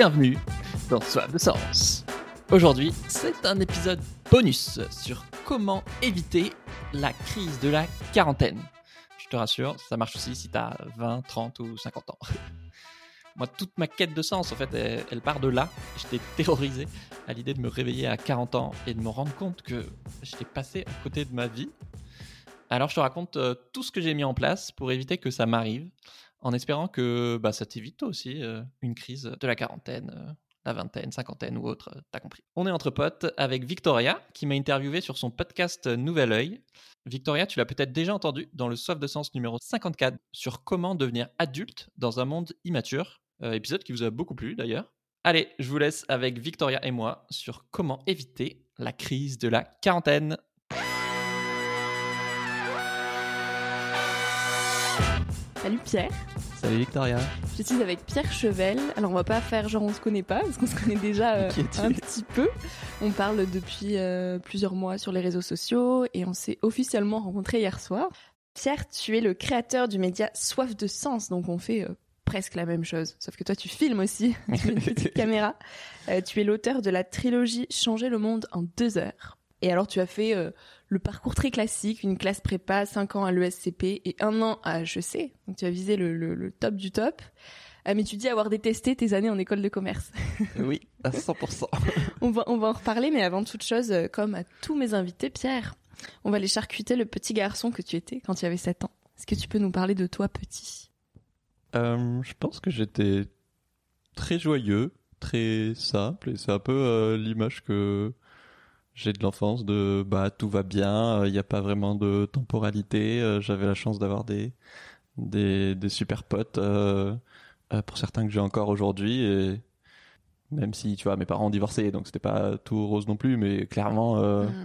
bienvenue dans Soif de Sens. Aujourd'hui, c'est un épisode bonus sur comment éviter la crise de la quarantaine. Je te rassure, ça marche aussi si t'as 20, 30 ou 50 ans. Moi, toute ma quête de sens, en fait, elle, part de là. J'étais terrorisé à l'idée de me réveiller à 40 ans et de me rendre compte que j'étais passé à côté de ma vie. Alors, je te raconte euh, tout ce que j'ai mis en place pour éviter que ça m'arrive, en espérant que bah, ça t'évite aussi euh, une crise de la quarantaine, euh, la vingtaine, cinquantaine ou autre, euh, t'as compris. On est entre potes avec Victoria, qui m'a interviewé sur son podcast Nouvel Oeil. Victoria, tu l'as peut-être déjà entendu dans le Soif de Sens numéro 54 sur comment devenir adulte dans un monde immature, épisode qui vous a beaucoup plu d'ailleurs. Allez, je vous laisse avec Victoria et moi sur comment éviter la crise de la quarantaine. Salut Pierre, Salut Victoria. je suis avec Pierre Chevel. Alors on va pas faire genre on se connaît pas parce qu'on se connaît déjà euh, un petit peu. On parle depuis euh, plusieurs mois sur les réseaux sociaux et on s'est officiellement rencontrés hier soir. Pierre, tu es le créateur du média Soif de Sens, donc on fait euh, presque la même chose. Sauf que toi tu filmes aussi, tu as une petite caméra. Tu es l'auteur de la trilogie Changer le monde en deux heures. Et alors tu as fait le parcours très classique, une classe prépa, 5 ans à l'ESCP et un an à HEC. Donc tu as visé le, le- le top du top. Euh, mais tu dis avoir détesté tes années en école de commerce. oui, à 100%. on, va, on va en reparler, mais avant toute chose, euh, comme à tous mes invités, Pierre, on va les charcuter le petit garçon que tu étais quand tu avais 7 ans. Est-ce que tu peux nous parler de toi petit? Euh, je pense que j'étais très joyeux, très simple, et c'est un peu euh, l'image que j'ai de l'enfance de bah tout va bien, il n'y a pas vraiment de temporalité. euh, J'avais la chance d'avoir des, des des super potes euh, euh, pour certains que j'ai encore aujourd'hui et même si tu vois mes parents ont divorcé donc c'était pas tout rose non plus mais clairement euh, Mm.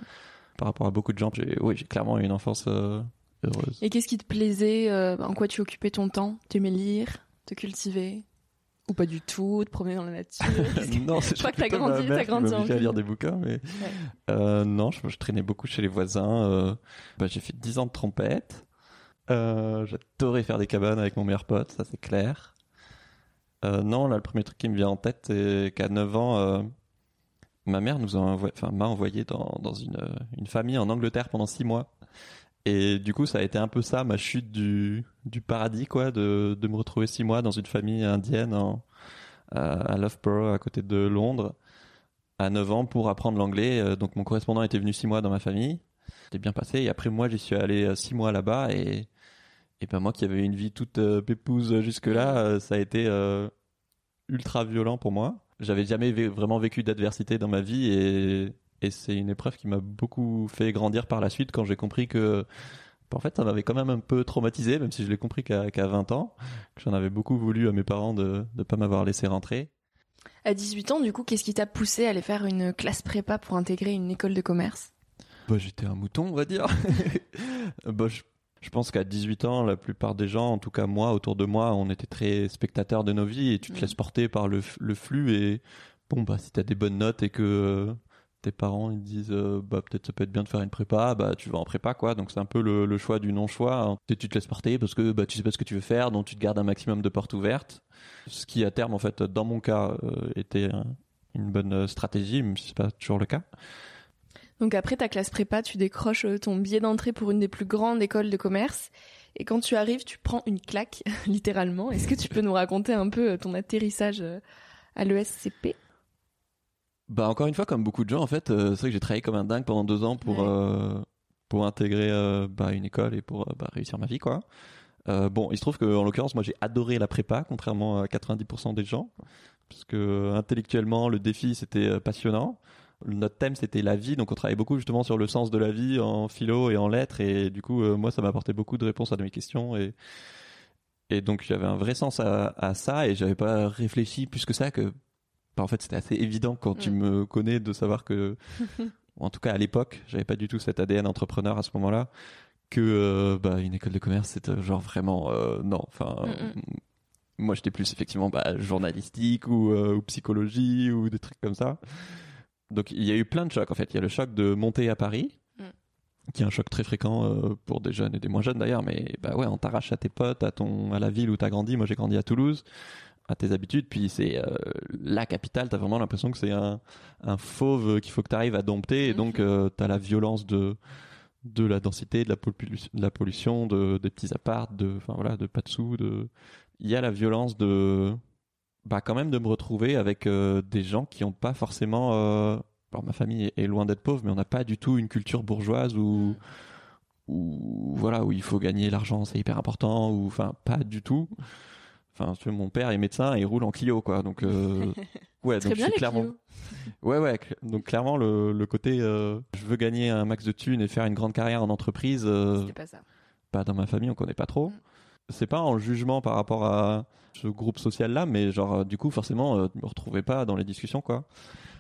par rapport à beaucoup de gens j'ai oui j'ai clairement eu une enfance euh, heureuse. Et qu'est-ce qui te plaisait euh, En quoi tu occupais ton temps? Tu aimais lire? Te cultiver? Ou pas du tout Te promener dans la nature non, c'est Je crois que t'as grandi- t'as grandi en m'obligeait à ville. lire des bouquins, mais euh, non, je, je traînais beaucoup chez les voisins. euh, bah, j'ai fait 10 ans de trompette. Euh, J'adorais faire des cabanes avec mon meilleur pote, ça c'est clair. Euh, non, là, le premier truc qui me vient en tête, c'est qu'à 9 ans, ma mère nous a envoyé, enfin, m'a envoyé dans, dans une, une famille en Angleterre pendant 6 mois. Et du coup, ça a été un peu ça, ma chute du, du paradis, quoi, de, de me retrouver 6 mois dans une famille indienne en, à, à Loughborough, à côté de Londres, à 9 ans pour apprendre l'anglais. Euh, Donc mon correspondant était venu 6 mois dans ma famille. C'était bien passé. Et après, moi, j'y suis allé 6 mois là-bas. Et, et ben moi qui avais une vie toute euh, pépouse jusque-là, euh, ça a été euh, ultra violent pour moi. J'avais jamais vraiment vécu d'adversité dans ma vie. Et, et c'est une épreuve qui m'a beaucoup fait grandir par la suite quand j'ai compris que... En fait, ça m'avait quand même un peu traumatisé, même si je l'ai compris qu'à qu'à 20 ans, que j'en avais beaucoup voulu à mes parents de ne pas m'avoir laissé rentrer. À 18 ans, du coup, qu'est-ce qui t'a poussé à aller faire une classe prépa pour intégrer une école de commerce? Bah, j'étais un mouton, on va dire. bah, je, je pense qu'à 18 ans, la plupart des gens, en tout cas moi, autour de moi, on était très spectateurs de nos vies et tu te Mhm. laisses porter par le, le flux. Et bon, bah, si t'as des bonnes notes et que euh, tes parents ils disent, euh, bah, peut-être ça peut être bien de faire une prépa, bah, tu vas en prépa, quoi. Donc c'est un peu le, choix du non-choix. hein. Et tu te laisses porter parce que bah, tu sais pas ce que tu veux faire, donc tu te gardes un maximum de portes ouvertes. Ce qui, à terme, en fait, dans mon cas, euh, était un- une bonne euh, stratégie, même si c'est pas toujours le cas. Donc après ta classe prépa, tu décroches ton billet d'entrée pour une des plus grandes écoles de commerce. Et quand tu arrives, tu prends une claque, littéralement. Est-ce que tu peux nous raconter un peu ton atterrissage à l'ESCP Bah encore une fois, comme beaucoup de gens, en fait, euh, c'est vrai que j'ai travaillé comme un dingue pendant deux ans pour Ouais. euh, pour intégrer euh, bah, une école et pour bah, réussir ma vie, quoi. Bon, il se trouve que en l'occurrence, moi, j'ai adoré la prépa, contrairement à 90% des gens, parce que intellectuellement, le défi c'était passionnant. Notre thème c'était la vie, donc on travaillait beaucoup justement sur le sens de la vie en philo et en lettres, et du coup, moi, ça m'a apporté beaucoup de réponses à mes questions et et donc j'avais un vrai sens à, à ça et j'avais pas réfléchi plus que ça que bah, en fait c'était assez évident quand tu Mm. me connais de savoir que en tout cas à l'époque j'avais pas du tout cet ADN entrepreneur à ce moment-là que euh, bah, une école de commerce c'était genre vraiment euh, non enfin Mm, euh, moi j'étais plus effectivement bah, journalistique ou, euh, ou psychologie ou des trucs comme ça. Donc il y a eu plein de chocs en fait. Il y a le choc de monter à Paris Mm. qui est un choc très fréquent euh, pour des jeunes et des moins jeunes d'ailleurs mais bah ouais on t'arrache à tes potes à ton à la ville où t'as grandi. Moi j'ai grandi à Toulouse à tes habitudes. Puis c'est la capitale, t'as vraiment l'impression que c'est un, un fauve qu'il faut que tu arrives à dompter. Et donc, tu t'as la violence de de la densité, de la, pollution, de la pollution, de, des petits apparts, de, enfin voilà, de pas de sous, de, il y a la violence de, bah quand même de me retrouver avec euh, des gens qui ont pas forcément, euh... alors ma famille est, loin d'être pauvre, mais on n'a pas du tout une culture bourgeoise où, où voilà, où il faut gagner l'argent, c'est hyper important, ou enfin pas du tout. Enfin, tu mon père est médecin et il roule en Clio, quoi. Donc, euh, ouais, donc bien, clairement. Ouais, ouais. Donc clairement, le, le côté, euh, je veux gagner un max de thunes et faire une grande carrière en entreprise. Euh, pas ça. Bah, dans ma famille, on connaît pas trop. Mm. C'est pas en jugement par rapport à ce groupe social-là, mais genre, euh, du coup, forcément, je me retrouvais pas dans les discussions, quoi.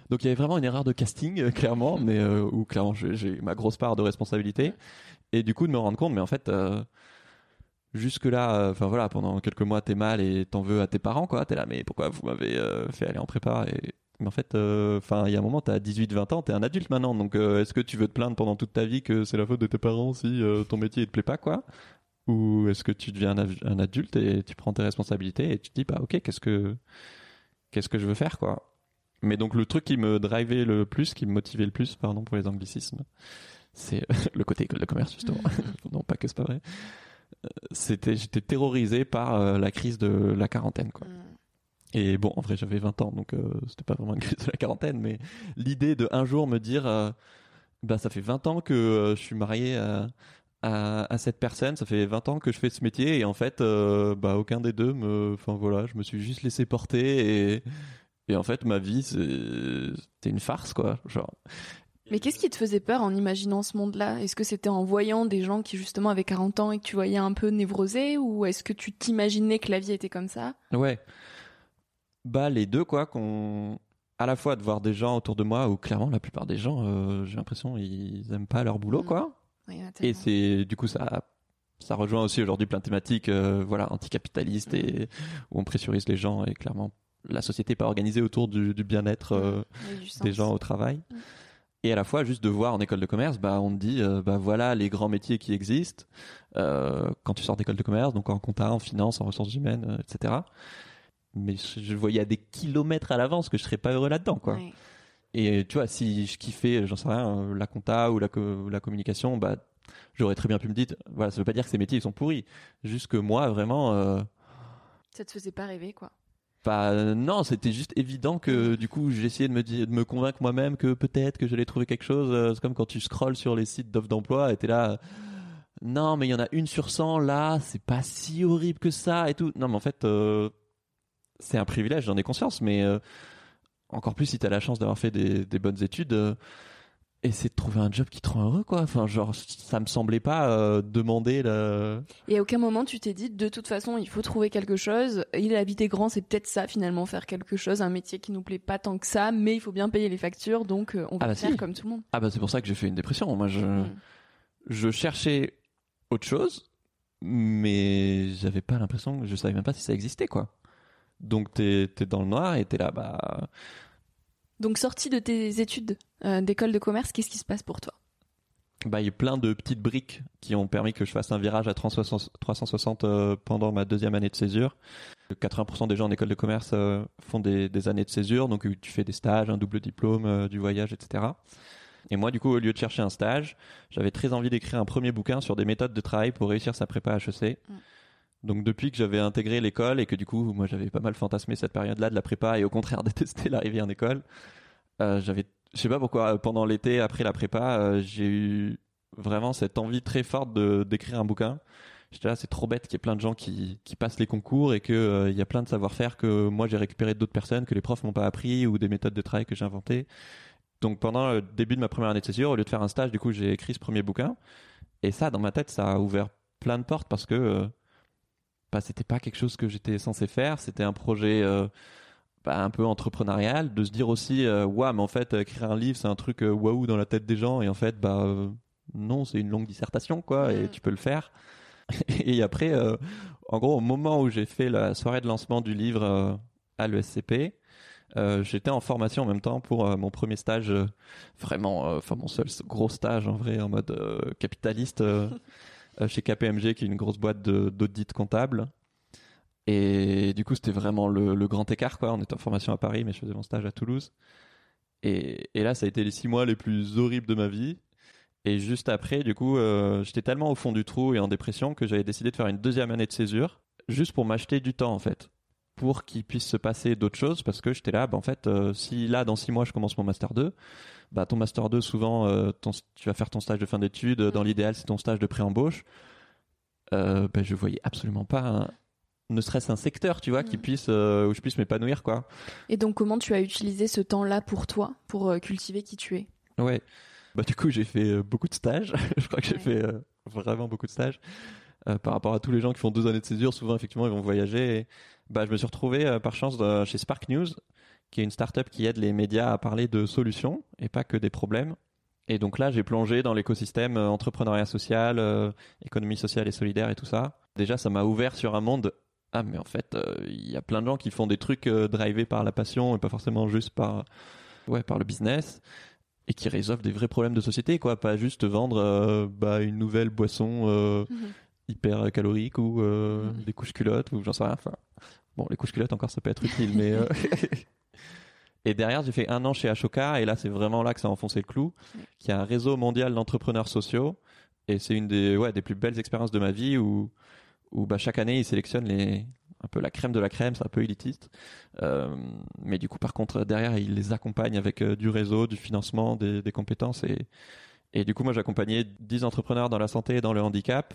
Donc il y avait vraiment une erreur de casting, clairement, mais où clairement j'ai ma grosse part de responsabilité. Et du coup, de me rendre compte, mais en fait jusque là euh, voilà pendant quelques mois t'es mal et t'en veux à tes parents quoi. T'es là mais pourquoi vous m'avez euh, fait aller en prépa et mais en fait euh, enfin il y a un moment t'as 18 20 ans t'es un adulte maintenant. Donc est-ce que tu veux te plaindre pendant toute ta vie que c'est la faute de tes parents si ton métier te plaît pas quoi? Ou est-ce que tu deviens un, adulte et tu prends tes responsabilités et tu te dis bah ok qu'est-ce que qu'est-ce que je veux faire quoi? Mais donc le truc qui me drivait le plus qui me motivait le plus pardon pour les anglicismes c'est le côté école de commerce justement. Non pas que c'est pas vrai c'était j'étais terrorisé par euh, la crise de la quarantaine quoi. Mm. Et bon, en vrai, j'avais 20 ans, donc euh, c'était pas vraiment une crise de la quarantaine, mais l'idée de un jour me dire, euh, bah ça fait 20 ans que je suis marié à, à, cette personne, ça fait 20 ans que je fais ce métier, et en fait, bah aucun des deux me, enfin voilà, je me suis juste laissé porter, et et en fait, ma vie, c'était une farce, quoi. Genre. Mais qu'est-ce qui te faisait peur en imaginant ce monde-là? Est-ce que c'était en voyant des gens qui justement avaient 40 ans et que tu voyais un peu névrosés? Ou est-ce que tu t'imaginais que la vie était comme ça? Ouais. Bah les deux quoi qu'on à la fois de voir des gens autour de moi où clairement la plupart des gens euh, j'ai l'impression ils aiment pas leur boulot mm. quoi. et c'est du coup ça ça rejoint aussi aujourd'hui plein de thématiques euh, voilà anticapitalistes mm. et où on pressurise les gens et clairement la société n'est pas organisée autour du, bien-être euh, des gens au travail. Mm et à la fois juste de voir en école de commerce bah on te dit euh, bah voilà les grands métiers qui existent euh, quand tu sors d'école de commerce donc en compta en finance en ressources humaines euh, etc mais je, voyais à des kilomètres à l'avance que je serais pas heureux là-dedans quoi. Et tu vois si je kiffais j'en sais rien la compta ou la, la communication bah j'aurais très bien pu me dire voilà ça veut pas dire que ces métiers ils sont pourris. Juste que moi vraiment ça te faisait pas rêver quoi bah non, c'était juste évident que du coup j'essayais de me de me convaincre moi-même que peut-être que j'allais trouver quelque chose. Euh, c'est comme quand tu scrolles sur les sites d'offres d'emploi et t'es là. Non, mais il y en a une sur 100 là, c'est pas si horrible que ça et tout. Non, mais en fait, euh, c'est un privilège, j'en ai conscience, mais euh, encore plus si t'as la chance d'avoir fait des bonnes études essayer de trouver un job qui te rend heureux quoi. Enfin genre ça me semblait pas euh, demander la et à aucun moment tu t'es dit de toute façon il faut trouver quelque chose. Il habiter grand c'est peut-être ça finalement faire quelque chose un métier qui nous plaît pas tant que ça mais il faut bien payer les factures donc euh, on va ah bah faire comme tout le monde. Ah bah c'est pour ça que j'ai fait une dépression. Moi je mm. je cherchais autre chose mais j'avais pas l'impression je savais même pas si ça existait quoi. Donc t'es t'es dans le noir et t'es là bah donc sorti de tes études euh, d'école de commerce, qu'est-ce qui se passe pour toi? Bah, il y a plein de petites briques qui ont permis que je fasse un virage à 360 euh, pendant ma deuxième année de césure. 80% des gens en école de commerce euh, font des, des, années de césure, donc tu fais des stages, un double diplôme, du voyage, etc. Et moi, du coup, au lieu de chercher un stage, j'avais très envie d'écrire un premier bouquin sur des méthodes de travail pour réussir sa prépa HEC. Mm. Donc depuis que j'avais intégré l'école et que du coup moi j'avais pas mal fantasmé cette période-là de la prépa et au contraire détesté l'arrivée en école, euh, j'avais, je sais pas pourquoi, pendant l'été après la prépa, euh, j'ai eu vraiment cette envie très forte de d'écrire un bouquin. J'étais là, c'est trop bête qu'il y ait plein de gens qui, qui passent les concours et que euh, il y a plein de savoir-faire que moi j'ai récupéré d'autres personnes que les profs m'ont pas appris ou des méthodes de travail que j'ai inventées. Donc pendant le début de ma première année de césure, au lieu de faire un stage, du coup j'ai écrit ce premier bouquin et ça dans ma tête ça a ouvert plein de portes parce que bah, c'était pas quelque chose que j'étais censé faire. C'était un projet euh, bah, un peu entrepreneurial, de se dire aussi, euh, ouais, mais en fait, écrire un livre, c'est un truc euh, waouh dans la tête des gens, et en fait, bah euh, non, c'est une longue dissertation, quoi, et mm. tu peux le faire. et après, en gros, au moment où j'ai fait la soirée de lancement du livre à l'ESCP, j'étais en formation en même temps pour mon premier stage, vraiment, enfin mon seul gros stage en vrai, en mode capitaliste. Euh, chez KPMG, qui est une grosse boîte d'audit comptable. Et du coup, c'était vraiment le, grand écart. On était en formation à Paris, mais je faisais mon stage à Toulouse. Et, et là, ça a été les six mois les plus horribles de ma vie. Et juste après, du coup, euh, j'étais tellement au fond du trou et en dépression que j'avais décidé de faire une deuxième année de césure, juste pour m'acheter du temps, en fait. Pour qu'il puisse se passer d'autres choses, parce que j'étais là, bah, en fait, euh, si là, dans six mois, je commence mon Master 2, bah, ton Master 2, souvent, euh, tu vas faire ton stage de fin d'études, dans l'idéal, c'est ton stage de pré-embauche. Euh, bah, je voyais absolument pas ne serait-ce un secteur, tu vois, qui mm. puisse où je puisse m'épanouir, quoi. Et donc, comment tu as utilisé ce temps-là pour toi, pour cultiver qui tu es? Ouais. Bah du coup j'ai fait euh, beaucoup de stages. je crois que j'ai fait euh, vraiment beaucoup de stages. Euh, par rapport à tous les gens qui font deux années de césure, souvent effectivement ils vont voyager. Et, bah je me suis retrouvé par chance chez Spark News, qui est une startup qui aide les médias à parler de solutions et pas que des problèmes. Et donc là j'ai plongé dans l'écosystème entrepreneuriat social, économie sociale et solidaire et tout ça. Déjà ça m'a ouvert sur un monde ah mais en fait il y a plein de gens qui font des trucs drivés par la passion et pas forcément juste par ouais par le business et qui résolvent des vrais problèmes de société, quoi. Pas juste vendre euh, bah, une nouvelle boisson euh, mhm. hyper calorique ou euh, mhm. des couches culottes ou j'en sais rien. Enfin, bon, les couches culottes encore ça peut être utile, mais. et derrière, j'ai fait un an chez Ashoka et là, c'est vraiment là que ça a enfoncé le clou. Qui a un réseau mondial d'entrepreneurs sociaux et c'est une des ouais des plus belles expériences de ma vie où où bah chaque année ils sélectionnent les un peu la crème de la crème, c'est un peu élitiste. Euh, mais du coup, par contre, derrière, il les accompagne avec euh, du réseau, du financement, des, des compétences. Et, et du coup, moi, j'accompagnais 10 entrepreneurs dans la santé et dans le handicap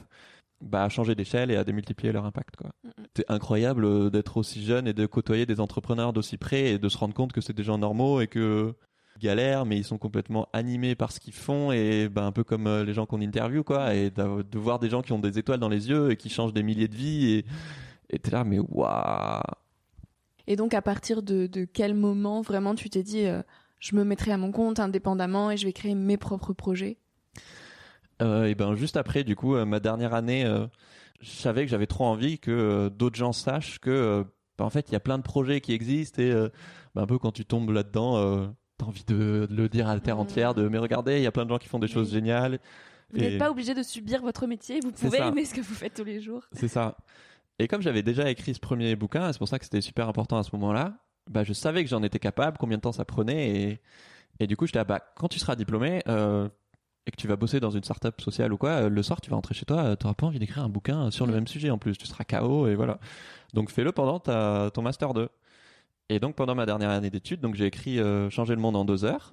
bah, à changer d'échelle et à démultiplier leur impact. quoi. C'est incroyable euh, d'être aussi jeune et de côtoyer des entrepreneurs d'aussi près et de se rendre compte que c'est des gens normaux et que galèrent mais ils sont complètement animés par ce qu'ils font et bah, un peu comme les gens qu'on interview quoi et de voir des gens qui ont des étoiles dans les yeux et qui changent des milliers de vies et et t'es là, mais waouh Et donc, à partir de, quel moment vraiment tu t'es dit, euh, je me mettrai à mon compte indépendamment et je vais créer mes propres projets? Euh, Et ben, juste après, du coup, euh, ma dernière année, je savais que j'avais trop envie que d'autres gens sachent que, bah, en fait, il y a plein de projets qui existent et bah, un peu quand tu tombes là-dedans, t'as envie de, le dire à la terre mmh. entière, de mais regardez, il y a plein de gens qui font des choses géniales. Vous n'êtes pas obligé de subir votre métier, vous pouvez aimer ce que vous faites tous les jours. C'est ça. Et comme j'avais déjà écrit ce premier bouquin, c'est pour ça que c'était super important à ce moment-là, bah, je savais que j'en étais capable, combien de temps ça prenait, et, et du coup, j'étais, bah, quand tu seras diplômé, euh, et que tu vas bosser dans une startup sociale ou quoi, euh, le soir, tu vas rentrer chez toi, tu n'auras pas envie d'écrire un bouquin sur le même sujet en plus, tu seras KO, et voilà. Donc, fais-le pendant ta, ton master 2. Et donc, pendant ma dernière année d'études, donc j'ai écrit euh, Changer le monde en deux heures.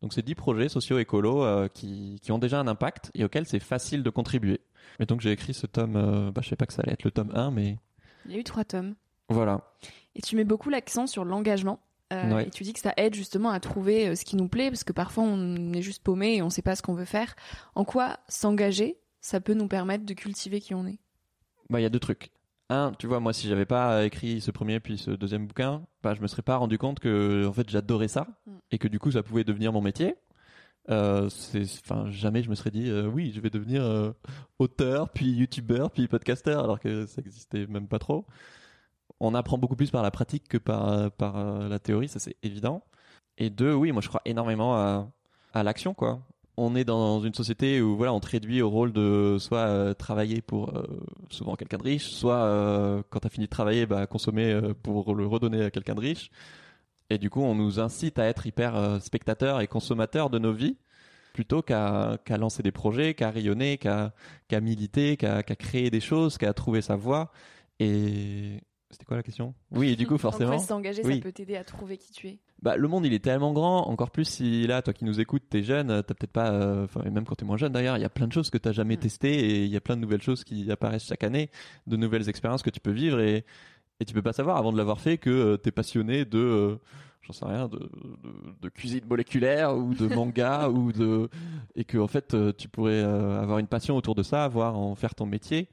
Donc, c'est dix projets socio-écolos euh, qui, qui ont déjà un impact et auxquels c'est facile de contribuer. Mais donc j'ai écrit ce tome, euh, bah, je sais pas que ça allait être le tome 1, mais... Il y a eu trois tomes. Voilà. Et tu mets beaucoup l'accent sur l'engagement. Euh, Et tu dis que ça aide justement à trouver euh, ce qui nous plaît, parce que parfois on est juste paumé et on sait pas ce qu'on veut faire. En quoi s'engager, ça peut nous permettre de cultiver qui on est? Bah il y a deux trucs. Un, tu vois, moi si j'avais pas écrit ce premier puis ce deuxième bouquin, bah je me serais pas rendu compte que en fait j'adorais ça mm. et que du coup ça pouvait devenir mon métier. Euh, c'est, enfin, jamais je me serais dit, euh, oui, je vais devenir auteur, puis youtubeur, puis podcasteur, alors que ça existait même pas trop. On apprend beaucoup plus par la pratique que par par la théorie, ça c'est évident. Et deux, oui, moi je crois énormément à, à l'action, quoi. On est dans une société où voilà, on te réduit au rôle de soit travailler pour souvent quelqu'un de riche, soit quand t'as fini de travailler, bah consommer pour le redonner à quelqu'un de riche et du coup, on nous incite à être hyper euh, spectateurs et consommateurs de nos vies plutôt qu'à lancer des projets, qu'à rayonner, qu'à militer, qu'à qu'à créer des choses, qu'à trouver sa voie. Et c'était quoi la question? Oui, et du coup, forcément. s'engager, ça peut t'aider à trouver qui tu es. Bah, le monde, il est tellement grand. Encore plus si là, toi qui nous écoutes, t'es jeune, t'as peut-être pas, euh, enfin, même quand t'es moins jeune d'ailleurs, il y a plein de choses que t'as jamais mm. testées et il y a plein de nouvelles choses qui apparaissent chaque année, de nouvelles expériences que tu peux vivre et et tu peux pas savoir avant de l'avoir fait que euh, t'es passionné de euh, j'en sais rien de, de, de, cuisine moléculaire ou de manga ou de et que en fait euh, tu pourrais avoir une passion autour de ça voir en faire ton métier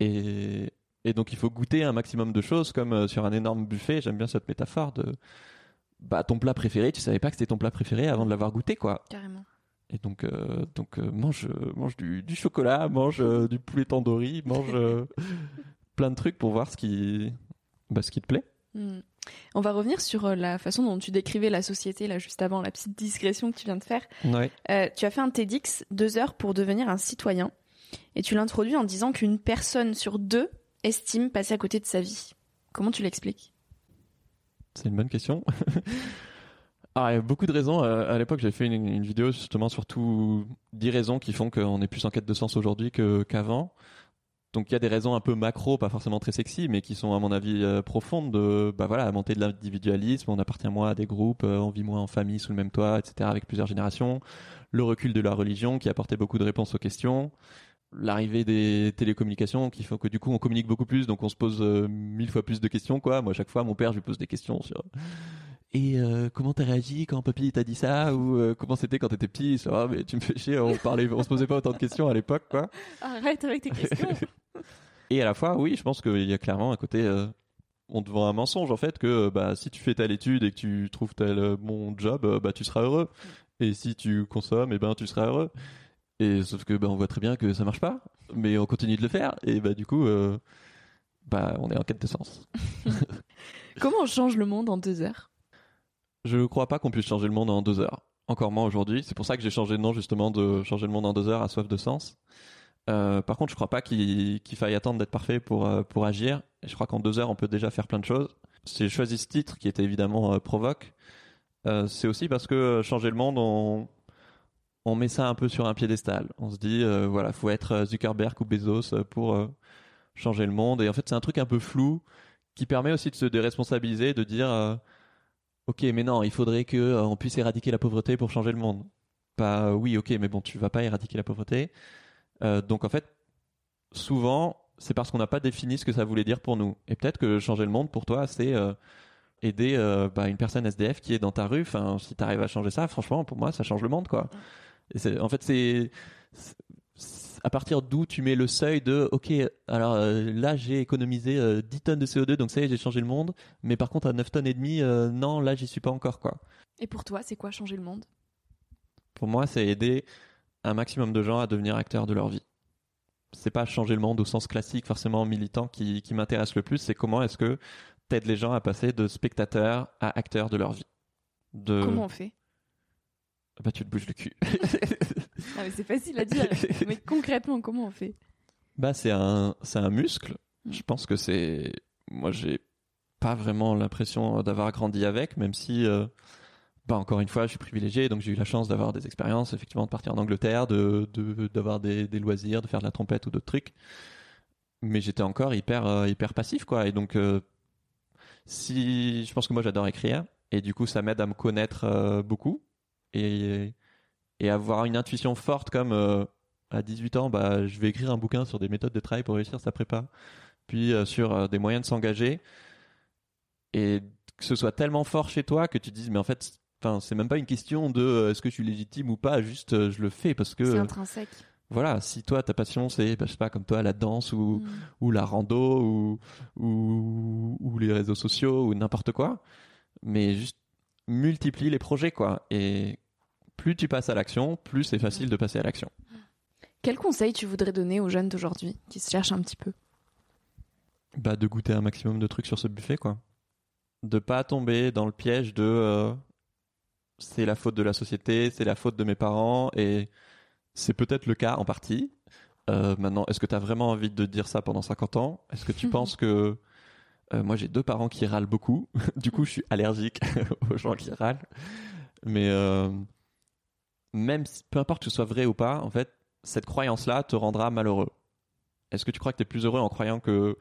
et et donc il faut goûter un maximum de choses comme sur un énorme buffet j'aime bien cette métaphore de bah ton plat préféré tu savais pas que c'était ton plat préféré avant de l'avoir goûté quoi carrément et donc, donc mange, mange du, du chocolat, mange du poulet tandoori, mange plein de trucs pour voir ce qui, bah, ce qui te plaît. Hmm. On va revenir sur euh, la façon dont tu décrivais la société là juste avant la petite digression que tu viens de faire. Ouais. Euh, tu as fait un TEDx deux heures pour devenir un citoyen et tu l'introduis en disant qu'une personne sur deux estime passer à côté de sa vie. Comment tu l'expliques? C'est une bonne question. Ah, il y a beaucoup de raisons. À l'époque, j'avais fait une, vidéo justement sur tout 10 raisons qui font qu'on est plus en quête de sens aujourd'hui qu'avant. Donc il y a des raisons un peu macro, pas forcément très sexy, mais qui sont à mon avis euh, profondes de bah voilà, monter de l'individualisme, on appartient moins à des groupes, euh, on vit moins en famille sous le même toit, etc. avec plusieurs générations, le recul de la religion qui apportait beaucoup de réponses aux questions, l'arrivée des télécommunications qui font que du coup on communique beaucoup plus, donc on se pose euh, mille fois plus de questions quoi. Moi chaque fois mon père je lui pose des questions sur et euh, comment t'as réagi quand papy t'a dit ça ou euh, comment c'était quand t'étais petit ah, mais tu me fais chier on parlait on se posait pas autant de questions à l'époque quoi. Arrête avec tes questions. Et à la fois oui je pense qu'il y a clairement un côté on te vend un mensonge en fait que bah si tu fais telle étude et que tu trouves tel bon job bah tu seras heureux. Et si tu consommes et eh ben tu seras heureux et sauf que bah on voit très bien que ça marche pas mais on continue de le faire et bah du coup bah on est en quête de sens comment on change le monde en deux heures? Je ne crois pas qu'on puisse changer le monde en deux heures. Encore moins aujourd'hui. C'est pour ça que j'ai changé de nom justement de changer le monde en deux heures à soif de sens. Euh, par contre, je crois pas qu'il faille attendre d'être parfait pour euh, pour agir. Et je crois qu'en deux heures, on peut déjà faire plein de choses. J'ai choisi ce titre qui était évidemment euh, provoque. c'est aussi parce que changer le monde, on on met ça un peu sur un piédestal. On se dit voilà, faut être Zuckerberg ou Bezos pour changer le monde. Et en fait, c'est un truc un peu flou qui permet aussi de se déresponsabiliser, de dire Ok, mais non, il faudrait que euh, on puisse éradiquer la pauvreté pour changer le monde. Pas euh, oui, ok, mais bon, tu vas pas éradiquer la pauvreté. Euh, donc en fait, souvent, c'est parce qu'on n'a pas défini ce que ça voulait dire pour nous. Et peut-être que changer le monde pour toi, c'est aider bah, une personne SDF qui est dans ta rue. Enfin, si tu arrives à changer ça, franchement, pour moi, ça change le monde, quoi. En fait, c'est à partir d'où tu mets le seuil de ok alors euh, là j'ai économisé 10 euh, tonnes de CO2 donc ça y est j'ai changé le monde mais par contre à 9 tonnes et demi euh, non là j'y suis pas encore quoi. Et pour toi c'est quoi changer le monde? Pour moi c'est aider un maximum de gens à devenir acteurs de leur vie. C'est pas changer le monde au sens classique forcément militant qui, qui m'intéresse le plus c'est comment est-ce que t'aides les gens à passer de spectateurs à acteurs de leur vie. De... Comment on fait? Bah tu te bouges le cul. Ah, mais c'est facile à dire. mais concrètement, comment on fait? Bah, c'est un, c'est un muscle. Mm. Je pense que c'est. Moi, j'ai pas vraiment l'impression d'avoir grandi avec, même si. Euh, bah, encore une fois, je suis privilégié, donc j'ai eu la chance d'avoir des expériences, effectivement, de partir en Angleterre, de, d'avoir des, des loisirs, de faire de la trompette ou d'autres trucs. Mais j'étais encore hyper, euh, hyper passif, quoi. Et donc, euh, si, je pense que moi j'adore écrire, et du coup, ça m'aide à me connaître beaucoup. Et, et avoir une intuition forte comme euh, à 18 ans, bah, je vais écrire un bouquin sur des méthodes de travail pour réussir sa prépa, puis euh, sur euh, des moyens de s'engager, et que ce soit tellement fort chez toi que tu te dises, mais en fait, enfin, c'est même pas une question de est-ce que je suis légitime ou pas, juste je le fais parce que. C'est intrinsèque. Voilà, si toi ta passion c'est, bah, je sais pas, comme toi la danse ou, mm. ou la rando ou, ou, ou les réseaux sociaux ou n'importe quoi, mais juste multiplie les projets quoi. Et plus tu passes à l'action, plus c'est facile de passer à l'action. Quel conseil tu voudrais donner aux jeunes d'aujourd'hui qui se cherchent un petit peu? Bah de goûter un maximum de trucs sur ce buffet quoi. De pas tomber dans le piège de euh, c'est la faute de la société, c'est la faute de mes parents et c'est peut-être le cas en partie. Euh, maintenant, est-ce que tu as vraiment envie de dire ça pendant 50 ans? Est-ce que tu penses que euh, moi j'ai deux parents qui râlent beaucoup, du coup je suis allergique aux gens qui râlent. Mais même si, peu importe que ce soit vrai ou pas, en fait, cette croyance-là te rendra malheureux. Est-ce que tu crois que tu es plus heureux en croyant que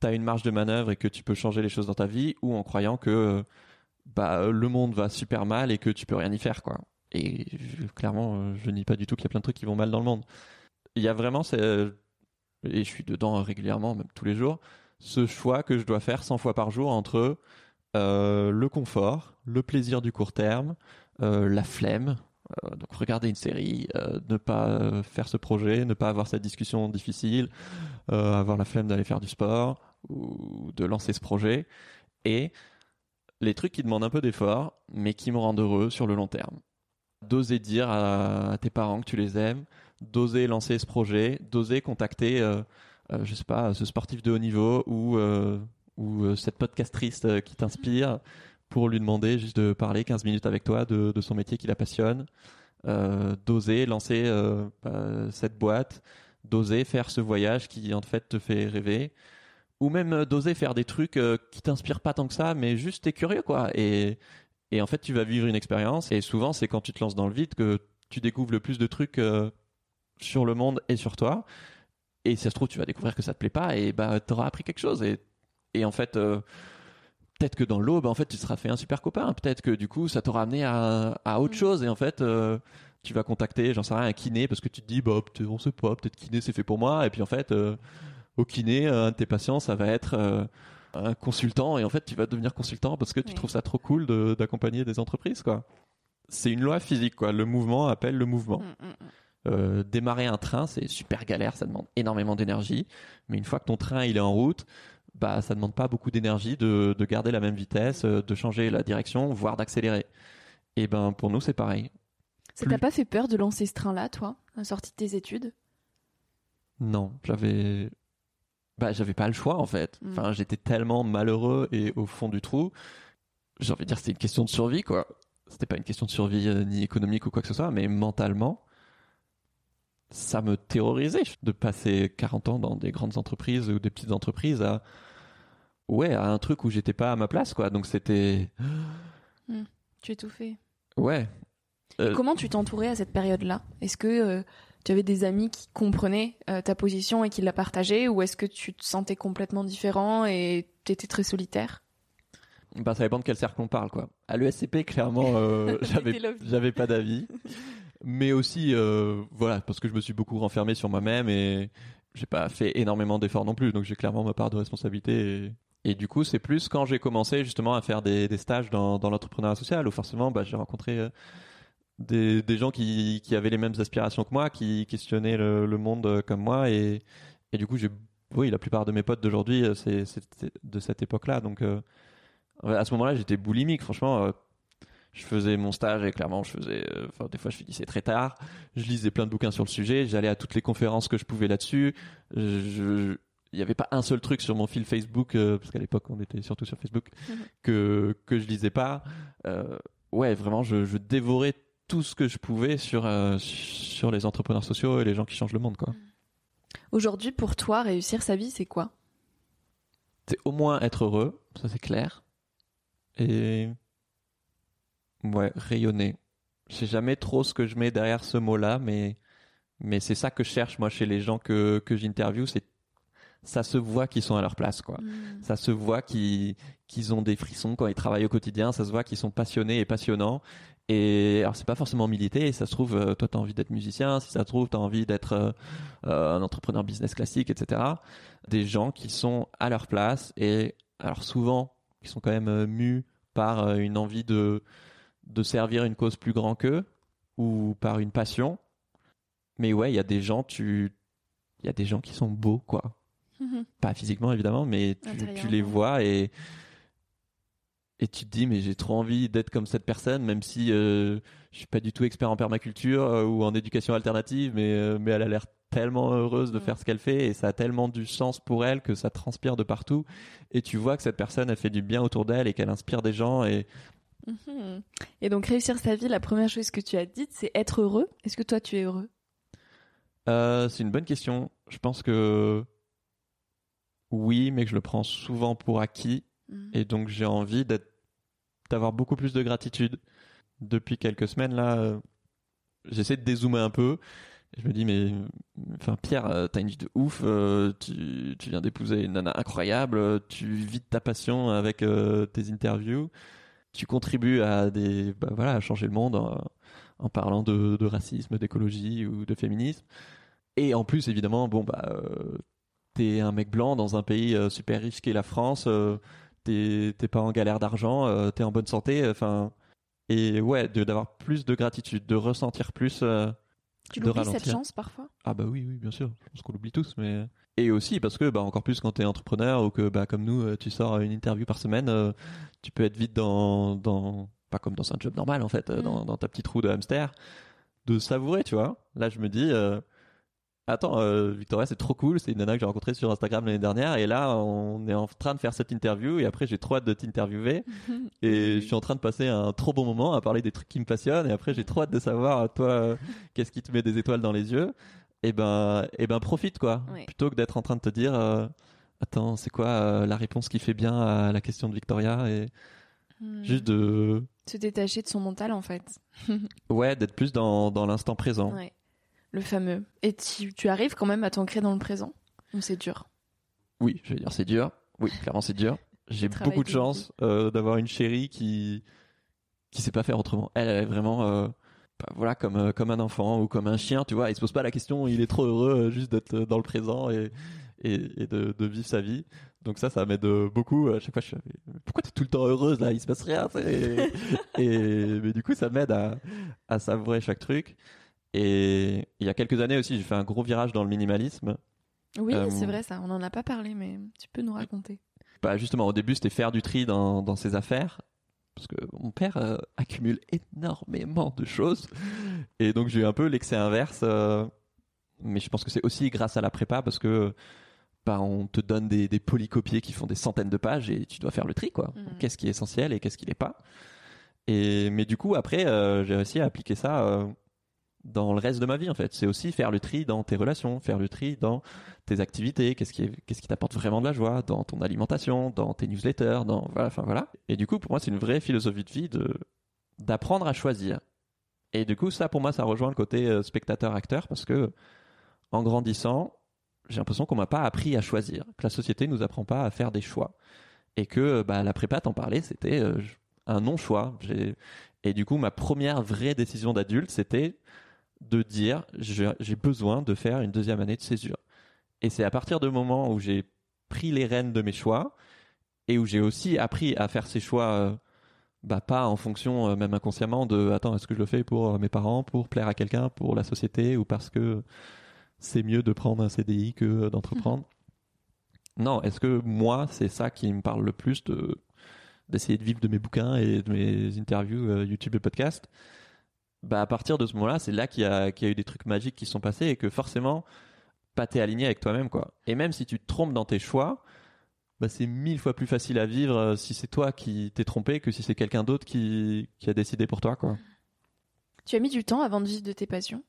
tu as une marge de manœuvre et que tu peux changer les choses dans ta vie ou en croyant que bah le monde va super mal et que tu peux rien y faire quoi? Et clairement, je nie pas du tout qu'il y a plein de trucs qui vont mal dans le monde. Il y a vraiment et je suis dedans régulièrement, même tous les jours, ce choix que je dois faire 100 fois par jour entre euh, le confort, le plaisir du court terme, euh, la flemme, euh, donc regarder une série, ne pas faire ce projet, ne pas avoir cette discussion difficile, avoir la flemme d'aller faire du sport ou de lancer ce projet. Et les trucs qui demandent un peu d'effort, mais qui me rendent heureux sur le long terme. D'oser dire à, tes parents que tu les aimes, d'oser lancer ce projet, d'oser contacter, je sais pas, ce sportif de haut niveau ou ou cette podcastrice qui t'inspire pour lui demander juste de parler 15 minutes avec toi de, son métier qui la passionne, euh, d'oser lancer euh, bah, cette boîte, d'oser faire ce voyage qui en fait te fait rêver ou même euh, d'oser faire des trucs euh, qui t'inspirent pas tant que ça mais juste t'es curieux quoi. Et et en fait tu vas vivre une expérience et souvent c'est quand tu te lances dans le vide que tu découvres le plus de trucs euh, sur le monde et sur toi et si ça se trouve tu vas découvrir que ça te plaît pas et bah t'auras appris quelque chose et et en fait peut-être que dans l'eau bah en fait tu seras fait un super copain peut-être que du coup ça t'aura amené à à autre Mm. chose et en fait tu vas contacter, j'en sais rien, un kiné parce que tu te dis, bah, on sait pas, peut-être kiné c'est fait pour moi. Et puis en fait, euh, au kiné, euh, un de tes patients, ça va être euh, un consultant. Et en fait, tu vas devenir consultant parce que tu Oui. trouves ça trop cool de- d'accompagner des entreprises, quoi. C'est une loi physique, quoi. Le mouvement appelle le mouvement. Mm, mm. Euh, démarrer un train, c'est super galère, ça demande énormément d'énergie. Mais une fois que ton train il est en route, bah ça demande pas beaucoup d'énergie de, de garder la même vitesse, euh, de changer la direction, voire d'accélérer. Et ben pour nous c'est pareil. Ça Plus- t'a pas fait peur de lancer ce train-là, toi, à la sortie de tes études? Non, j'avais bah j'avais pas le choix en fait. Mm. Enfin, j'étais tellement malheureux et au fond du trou. J'ai envie de dire c'était une question de survie quoi. C'était pas une question de survie euh, ni économique ou quoi que ce soit, mais mentalement ça me terrorisait de passer 40 ans dans des grandes entreprises ou des petites entreprises à ouais, à un truc où j'étais pas à ma place quoi. Donc c'était Tu étouffais. ouais. Euh, Comment tu t'entourais à cette période-là? Est-ce que euh, tu avais des amis qui comprenaient euh, ta position et qui la partageaient ou est-ce que tu te sentais complètement différent et t'étais très solitaire? Bah, ça dépend de quel cercle on parle, quoi. À l'ESCP, clairement, euh, j'avais, j'avais pas d'avis. Mais aussi, euh, voilà, parce que je me suis beaucoup renfermé sur moi-même et j'ai pas fait énormément d'efforts non plus. Donc, j'ai clairement ma part de responsabilité. Et, du coup, c'est plus quand j'ai commencé justement à faire des, stages dans, l'entrepreneuriat social où forcément, bah, j'ai rencontré euh, des, gens qui, qui avaient les mêmes aspirations que moi, qui questionnaient le, monde euh, comme moi. Et, et du coup, j'ai, oui, la plupart de mes potes d'aujourd'hui, c'est, de cette époque-là. Donc, euh, Ouais, à ce moment-là, j'étais boulimique. Franchement, je faisais mon stage et clairement, je faisais. euh, Enfin, des fois, je finissais très tard. Je lisais plein de bouquins sur le sujet. J'allais à toutes les conférences que je pouvais là-dessus. Je- Il n'y avait pas un seul truc sur mon fil Facebook, euh, parce qu'à l'époque, on était surtout sur Facebook, Mhm. que que je lisais pas. Euh, ouais, vraiment, je, je dévorais tout ce que je pouvais sur euh, sur les entrepreneurs sociaux et les gens qui changent le monde, quoi. Aujourd'hui, pour toi, réussir sa vie, c'est quoi? C'est au moins être heureux, ça c'est clair. Et ouais, rayonner. Je sais jamais trop ce que je mets derrière ce mot-là, mais mais c'est ça que je cherche moi chez les gens que que j'interviewe, c'est ça se voit qu'ils sont à leur place quoi. Ça se voit qu'ils qu'ils ont des frissons quand ils travaillent au quotidien, ça se voit qu'ils sont passionnés et passionnants. Et alors c'est pas forcément militer, et ça se trouve euh, toi t'as envie d'être musicien, si ça se trouve t'as envie d'être euh, euh, un entrepreneur business classique, etc. Des gens qui sont à leur place et alors souvent qui sont quand même euh, mus par euh, une envie de de servir une cause plus grand qu'eux ou par une passion. Mais ouais, il y a des gens tu il y a des gens qui sont beaux quoi Mhm. pas physiquement évidemment, mais tu, tu les vois et et tu te dis mais j'ai trop envie d'être comme cette personne, même si euh, je suis pas du tout expert en permaculture euh, ou en éducation alternative, mais euh, mais elle a l'air tellement heureuse de Mm. faire ce qu'elle fait et ça a tellement du sens pour elle que ça transpire de partout et tu vois que cette personne elle fait du bien autour d'elle et qu'elle inspire des gens et Mhm. Et donc, réussir sa vie, la première chose que tu as dite, c'est être heureux. Est-ce que toi, tu es heureux? Euh, c'est une bonne question. Je pense que oui, mais que je le prends souvent pour acquis Mhm. et donc j'ai envie d'avoir beaucoup plus de gratitude. Depuis quelques semaines là, euh, j'essaie de dézoomer un peu. Et je me dis mais enfin Pierre, euh, t'as une vie de ouf, euh, tu, tu viens d'épouser une nana incroyable, euh, tu vis de ta passion avec tes interviews, tu contribues à des bah, voilà à changer le monde en, en parlant de, de racisme, d'écologie ou de féminisme. Et en plus évidemment bon bah euh, t'es un mec blanc dans un pays euh, super riche qu'est la France. euh, t'es t'es pas en galère d'argent, euh, t'es en bonne santé, enfin et ouais, d'avoir plus de gratitude, de ressentir plus. Tu l'oublies cette chance parfois? Ah bah oui, oui, bien sûr. Je pense qu'on l'oublie tous, mais et aussi parce que bah encore plus quand t'es entrepreneur ou que bah comme nous, euh, tu sors une interview par semaine, euh, tu peux être vite dans dans pas comme dans un job normal en fait, euh, Mm. dans dans ta petite roue de hamster, de savourer, tu vois. Là, je me dis. euh, Attends, euh, Victoria, c'est trop cool. C'est une nana que j'ai rencontrée sur Instagram l'année dernière. Et là, on est en train de faire cette interview. Et après, j'ai trop hâte de t'interviewer. Et je suis en train de passer un trop bon moment à parler des trucs qui me passionnent. Et après, j'ai trop hâte de savoir, toi, euh, qu'est-ce qui te met des étoiles dans les yeux. Et ben, et ben profite quoi. Ouais. Plutôt que d'être en train de te dire, euh, attends, c'est quoi euh, la réponse qui fait bien à la question de Victoria et Hmm. juste de, Se détacher de son mental, en fait. ouais, d'être plus dans, dans l'instant présent. Ouais. Le fameux. Et tu, tu arrives quand même à t'ancrer dans le présent Ou c'est dur? Oui, je vais dire c'est dur. Oui, clairement c'est dur. J'ai beaucoup de chance euh, d'avoir une chérie qui qui sait pas faire autrement. Elle, elle est vraiment voilà comme euh, comme un enfant ou comme un chien, tu vois. Il se pose pas la question. Il est trop heureux euh, juste d'être euh, dans le présent et et, et de, de vivre sa vie. Donc ça, ça m'aide beaucoup. À chaque fois, je suis mais pourquoi t'es tout le temps heureuse là? Il se passe rien. et mais du coup, ça m'aide à à savourer chaque truc. Et il y a quelques années aussi, j'ai fait un gros virage dans le minimalisme. Oui, Euh, c'est vrai, ça. On en a pas parlé, mais tu peux nous raconter. bah justement au début c'était faire du tri dans, dans ses affaires parce que mon père euh, accumule énormément de choses. Et donc j'ai eu un peu l'excès inverse euh, mais je pense que c'est aussi grâce à la prépa parce que bah on te donne des, des polycopiés qui font des centaines de pages et tu dois faire le tri quoi. Mhm. qu'est-ce qui est essentiel et qu'est-ce qui l'est pas? Et mais du coup après euh, j'ai réussi à appliquer ça dans le reste de ma vie en fait c'est aussi faire le tri dans tes relations faire le tri dans tes activités, qu'est-ce qui est- qu'est-ce qui t'apporte vraiment de la joie dans ton alimentation, dans tes newsletters, dans voilà, enfin voilà. Et du coup, pour moi, c'est une vraie philosophie de vie de d'apprendre à choisir. Et du coup, ça pour moi, ça rejoint le côté euh, spectateur-acteur parce que en grandissant, j'ai l'impression qu'on m'a pas appris à choisir, que la société nous apprend pas à faire des choix et que bah la prépa t'en parlait, c'était euh, un non-choix. J'ai- Et du coup, ma première vraie décision d'adulte, c'était de dire j'ai besoin de faire une deuxième année de césure. Et c'est à partir du moment où j'ai pris les rênes de mes choix et où j'ai aussi appris à faire ces choix, euh, bah pas en fonction euh, même inconsciemment de attends est-ce que je le fais pour euh, mes parents, pour plaire à quelqu'un, pour la société ou parce que c'est mieux de prendre un CDI que d'entreprendre? Non, est-ce que moi c'est ça qui me parle le plus de d'essayer de vivre de mes bouquins et de mes interviews euh, YouTube et podcast bah à partir de ce moment-là, c'est là qu'il y a qu'il y a eu des trucs magiques qui sont passés et que forcément pas t'es aligné avec toi-même quoi. Et même si tu te trompes dans tes choix, bah c'est mille fois plus facile à vivre euh, si c'est toi qui t'es trompé que si c'est quelqu'un d'autre qui qui a décidé pour toi quoi. Tu as mis du temps avant de vivre de tes passions?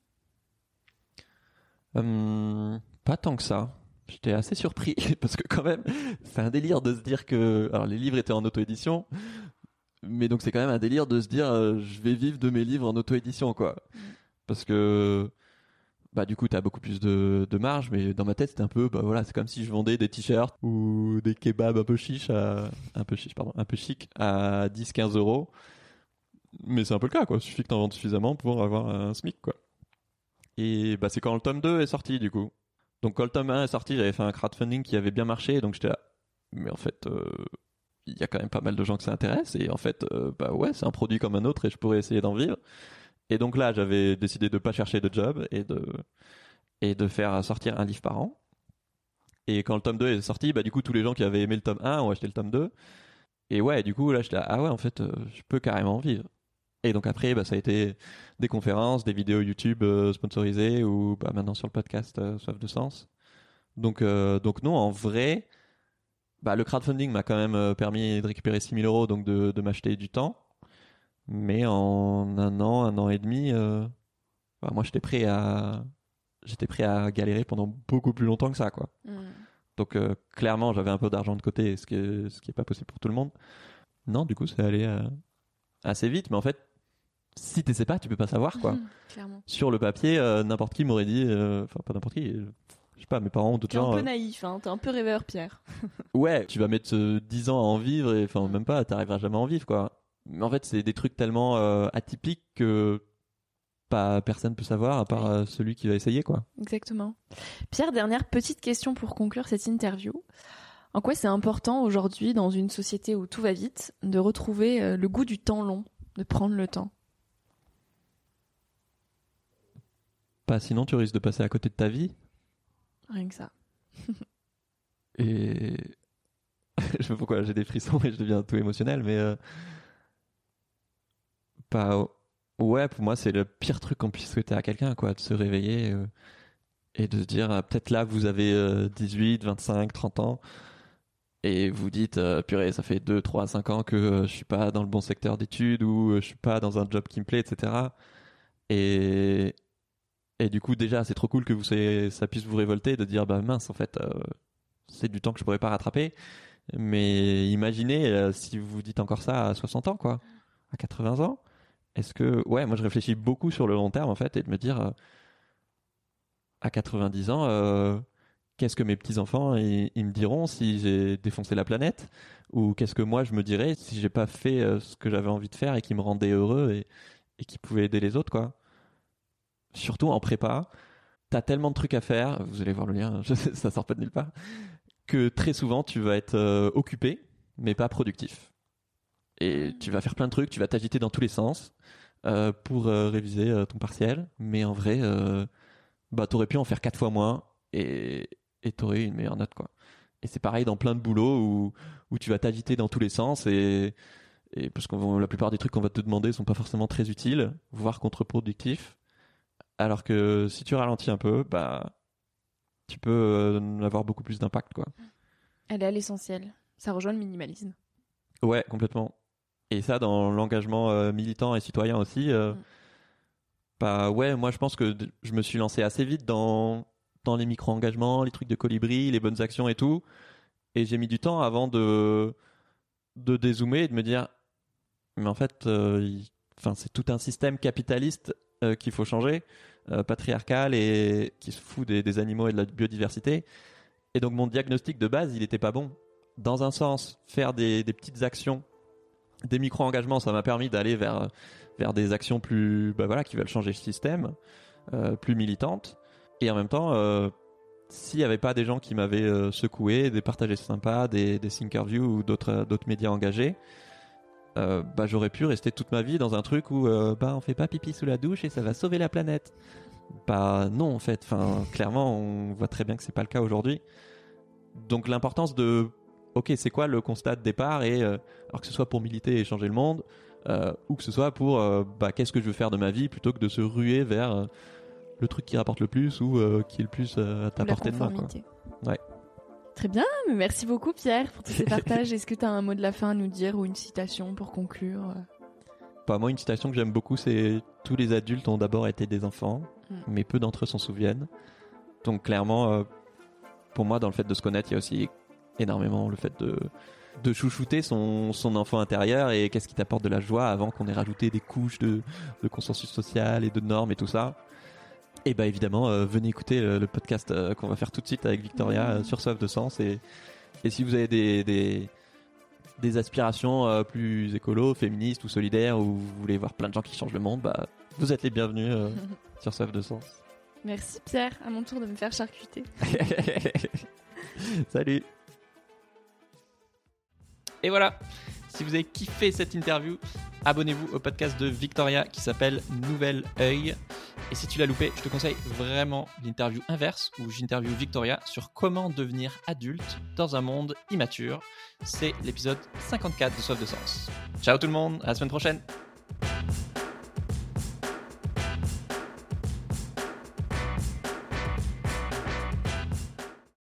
Hum, pas tant que ça. J'étais assez surpris parce que quand même, c'est un délire de se dire que alors les livres étaient en auto-édition, mais donc c'est quand même un délire de se dire euh, je vais vivre de mes livres en auto-édition quoi. Parce que bah du coup t'as beaucoup plus de, de marge, mais dans ma tête c'était un peu bah voilà c'est comme si je vendais des t-shirts ou des kebabs un peu chiches à un peu chiche pardon un peu chic à 10-15 euros. Mais c'est un peu le cas quoi. Il suffit que t'en vendes suffisamment pour avoir un SMIC quoi. Et bah c'est quand le tome 2 est sorti du coup. Donc quand le tome 1 est sorti, j'avais fait un crowdfunding qui avait bien marché, donc j'étais là. Mais en fait, euh, il y a quand même pas mal de gens que ça intéresse, et en fait, euh, bah ouais, c'est un produit comme un autre, et je pourrais essayer d'en vivre. Et donc là, j'avais décidé de pas chercher de job et de et de faire sortir un livre par an. Et quand le tome 2 est sorti, bah du coup tous les gens qui avaient aimé le tome 1 ont acheté le tome 2. Et ouais, du coup là j'étais ah ouais en fait euh, je peux carrément en vivre. Et donc après bah ça a été des conférences, des vidéos YouTube euh, sponsorisées ou bah maintenant sur le podcast Soif de sens. Donc donc non en vrai bah le crowdfunding m'a quand même euh, permis de récupérer 6000 euros donc de, de m'acheter du temps. Mais en un an, un an et demi, euh, bah, moi j'étais prêt à j'étais prêt à galérer pendant beaucoup plus longtemps que ça quoi. Donc euh, clairement, j'avais un peu d'argent de côté, ce qui est ce qui est pas possible pour tout le monde. Non, du coup, c'est allé euh, assez vite, mais en fait, si t'essaies pas, tu peux pas savoir quoi. Clairement. Sur le papier, n'importe qui m'aurait dit, enfin pas n'importe qui, je sais pas, mes parents ou d'autres T'es un gens. peu euh, naïf, hein. T'es un peu rêveur, Pierre. ouais, tu vas mettre euh, 10 ans à en vivre et enfin même pas, t'arriveras jamais à en vivre quoi. Mais en fait, c'est des trucs tellement euh, atypiques que pas personne peut savoir à part euh, celui qui va essayer quoi. Exactement. Pierre, dernière petite question pour conclure cette interview. En quoi c'est important aujourd'hui, dans une société où tout va vite, de retrouver le goût du temps long, de prendre le temps? Pas sinon tu risques de passer à côté de ta vie Rien que ça. et je sais pas pourquoi j'ai des frissons et je deviens tout émotionnel mais euh, pas ouais pour moi c'est le pire truc qu'on puisse souhaiter à quelqu'un quoi de se réveiller euh, et de se dire euh, peut-être là vous avez euh, 18 25 30 ans et vous dites euh, purée ça fait 2 3 5 ans que je suis pas dans le bon secteur d'études ou je suis pas dans un job qui me plaît etc et Et du coup, déjà, c'est trop cool que vous ça puisse vous révolter de dire, bah mince, en fait, euh, c'est du temps que je pourrais pas rattraper. Mais imaginez euh, si vous vous dites encore ça à 60 ans, quoi, à 80 ans. Est-ce que, ouais, moi je réfléchis beaucoup sur le long terme en fait, et de me dire, euh, à 90 ans, qu'est-ce que mes petits enfants ils, me diront si j'ai défoncé la planète, ou qu'est-ce que moi je me dirais si j'ai pas fait ce que j'avais envie de faire et qui me rendait heureux et, et qui pouvait aider les autres, quoi? Surtout en prépa, t'as tellement de trucs à faire, vous allez voir le lien, ça sort pas de nulle part, que très souvent tu vas être euh, occupé, mais pas productif. Et tu vas faire plein de trucs, tu vas t'agiter dans tous les sens euh, pour euh, réviser ton partiel, mais en vrai, bah t'aurais pu en faire quatre fois moins et et t'aurais une meilleure note quoi. Et c'est pareil dans plein de boulots où où tu vas t'agiter dans tous les sens et et parce que la plupart des trucs qu'on va te demander sont pas forcément très utiles, voire contre-productifs. Alors que si tu ralentis un peu, bah, tu peux euh, avoir beaucoup plus d'impact, quoi. Elle est à l'essentiel. Ça rejoint le minimalisme. Ouais, complètement. Et ça, dans l'engagement euh, militant et citoyen aussi, euh, mm. bah ouais, moi je pense que je me suis lancé assez vite dans, dans les micro-engagements, les trucs de colibri, les bonnes actions et tout. Et j'ai mis du temps avant de, de dézoomer et de me dire, mais en fait, enfin, c'est tout un système capitaliste qu'il faut changer. Euh, patriarcal et qui se fout des, animaux et de la biodiversité. Et donc mon diagnostic de base, il n'était pas bon. Dans un sens, faire des, petites actions, des micro-engagements, ça m'a permis d'aller vers, vers des actions plus, bah voilà, qui veulent changer le système, euh, plus militantes. Et en même temps, euh, s'il n'y avait pas des gens qui m'avaient secoué, des partagés sympas, des, des Thinkerview ou d'autres d'autres médias engagés, euh, bah, j'aurais pu rester toute ma vie dans un truc où euh, bah on fait pas pipi sous la douche et ça va sauver la planète. Bah non en fait, enfin clairement on voit très bien que c'est pas le cas aujourd'hui. Donc l'importance de OK, c'est quoi le constat de départ et euh, alors que ce soit pour militer et changer le monde ou que ce soit pour bah qu'est-ce que je veux faire de ma vie plutôt que de se ruer vers le truc qui rapporte le plus ou qui est le plus à ta portée de main quoi. Ouais. Très bien, merci beaucoup Pierre pour tous ces partages. Est-ce que tu as un mot de la fin à nous dire ou une citation pour conclure? Pas moi, une citation que j'aime beaucoup, c'est Tous les adultes ont d'abord été des enfants, mm. mais peu d'entre eux s'en souviennent. Donc clairement, euh, pour moi, dans le fait de se connaître, il y a aussi énormément le fait de, de chouchouter son, son enfant intérieur et qu'est-ce qui t'apporte de la joie avant qu'on ait rajouté des couches de, de consensus social et de normes et tout ça. Et bah évidemment, euh, venez écouter euh, le, podcast euh, qu'on va faire tout de suite avec Victoria sur Soif de Sens. Et, et si vous avez des, des, des aspirations plus écolo, féministes ou solidaires, ou vous voulez voir plein de gens qui changent le monde, bah, vous êtes les bienvenus sur Soif de Sens. Merci Pierre, à mon tour de me faire charcuter. Salut. Et voilà, si vous avez kiffé cette interview, abonnez-vous au podcast de Victoria qui s'appelle Nouvelle Œil. Et si tu l'as loupé, je te conseille vraiment l'interview inverse où j'interviewe Victoria sur comment devenir adulte dans un monde immature. C'est l'épisode 54 de Soif de Sens. Ciao tout le monde, à la semaine prochaine.